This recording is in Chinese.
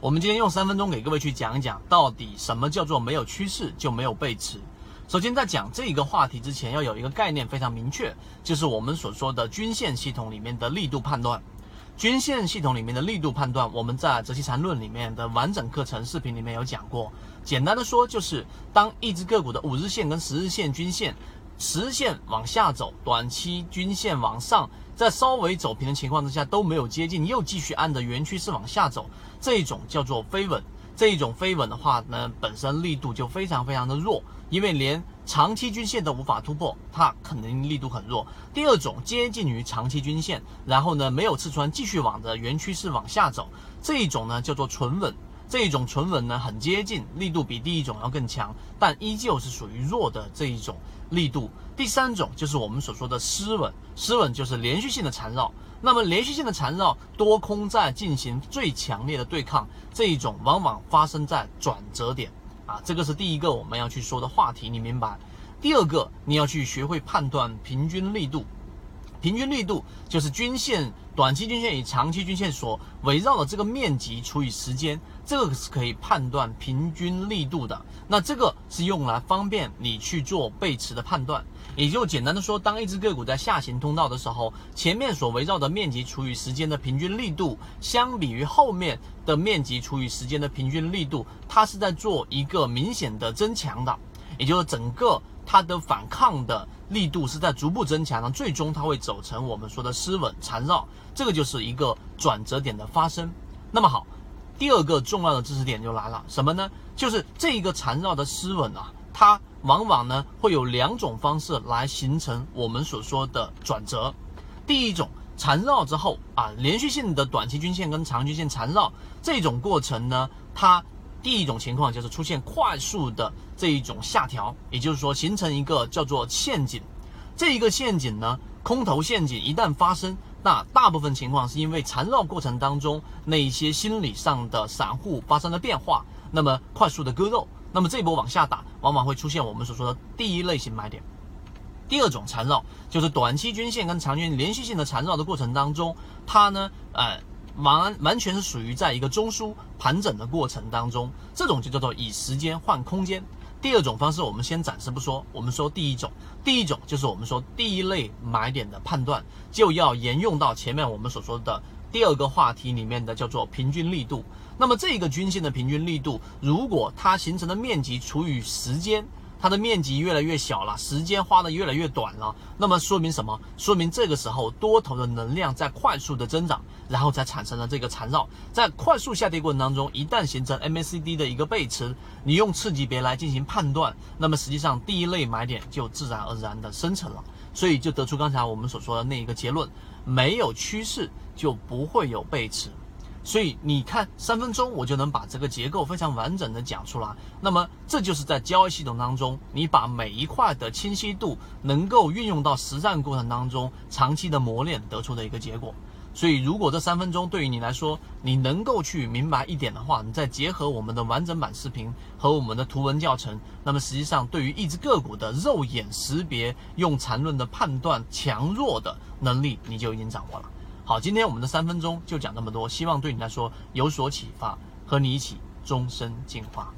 我们今天用三分钟给各位去讲一讲，到底什么叫做没有趋势就没有背驰。首先，在讲这一个话题之前，要有一个概念非常明确，就是我们所说的均线系统里面的力度判断。均线系统里面的力度判断，我们在择期缠论里面的完整课程视频里面有讲过。简单的说，就是当一只个股的五日线跟十日线均线，十日线往下走，短期均线往上。在稍微走平的情况之下都没有接近，又继续按着原趋势往下走，这一种叫做飞稳。这一种飞稳的话呢，本身力度就非常非常的弱，因为连长期均线都无法突破，它肯定力度很弱。第二种接近于长期均线，然后呢没有刺穿，继续往着原趋势往下走，这一种呢叫做纯稳。这一种纯稳呢很接近，力度比第一种要更强，但依旧是属于弱的这一种。力度，第三种就是我们所说的失稳，失稳就是连续性的缠绕。那么连续性的缠绕，多空在进行最强烈的对抗，这一种往往发生在转折点啊，这个是第一个我们要去说的话题，你明白？第二个，你要去学会判断平均力度。平均力度就是均线、短期均线与长期均线所围绕的这个面积除以时间，这个是可以判断平均力度的。那这个是用来方便你去做背驰的判断。也就简单的说，当一只个股在下行通道的时候，前面所围绕的面积除以时间的平均力度，相比于后面的面积除以时间的平均力度，它是在做一个明显的增强的，也就是整个。它的反抗的力度是在逐步增强的，最终它会走成我们说的失稳缠绕，这个就是一个转折点的发生。那么好，第二个重要的知识点就来了，什么呢？就是这一个缠绕的失稳啊，它往往呢会有两种方式来形成我们所说的转折。第一种缠绕之后啊，连续性的短期均线跟长均线缠绕这种过程呢，它。第一种情况就是出现快速的这一种下调，也就是说形成一个叫做陷阱。这一个陷阱呢，空头陷阱一旦发生，那大部分情况是因为缠绕过程当中那一些心理上的散户发生了变化，那么快速的割肉，那么这波往下打，往往会出现我们所说的第一类型买点。第二种缠绕就是短期均线跟长均连续性的缠绕的过程当中，它呢，呃。完完全是属于在一个中枢盘整的过程当中，这种就叫做以时间换空间。第二种方式我们先暂时不说，我们说第一种，第一种就是我们说第一类买点的判断，就要沿用到前面我们所说的第二个话题里面的叫做平均力度。那么这个均线的平均力度，如果它形成的面积除以时间。它的面积越来越小了，时间花的越来越短了，那么说明什么？说明这个时候多头的能量在快速的增长，然后才产生了这个缠绕。在快速下跌过程当中，一旦形成 MACD 的一个背驰，你用次级别来进行判断，那么实际上第一类买点就自然而然的生成了，所以就得出刚才我们所说的那一个结论：没有趋势就不会有背驰。所以你看，三分钟我就能把这个结构非常完整的讲出来。那么这就是在交易系统当中，你把每一块的清晰度能够运用到实战过程当中，长期的磨练得出的一个结果。所以如果这三分钟对于你来说，你能够去明白一点的话，你再结合我们的完整版视频和我们的图文教程，那么实际上对于一只个股的肉眼识别、用缠论的判断强弱的能力，你就已经掌握了。好，今天我们的三分钟就讲这么多，希望对你来说有所启发，和你一起终身进化。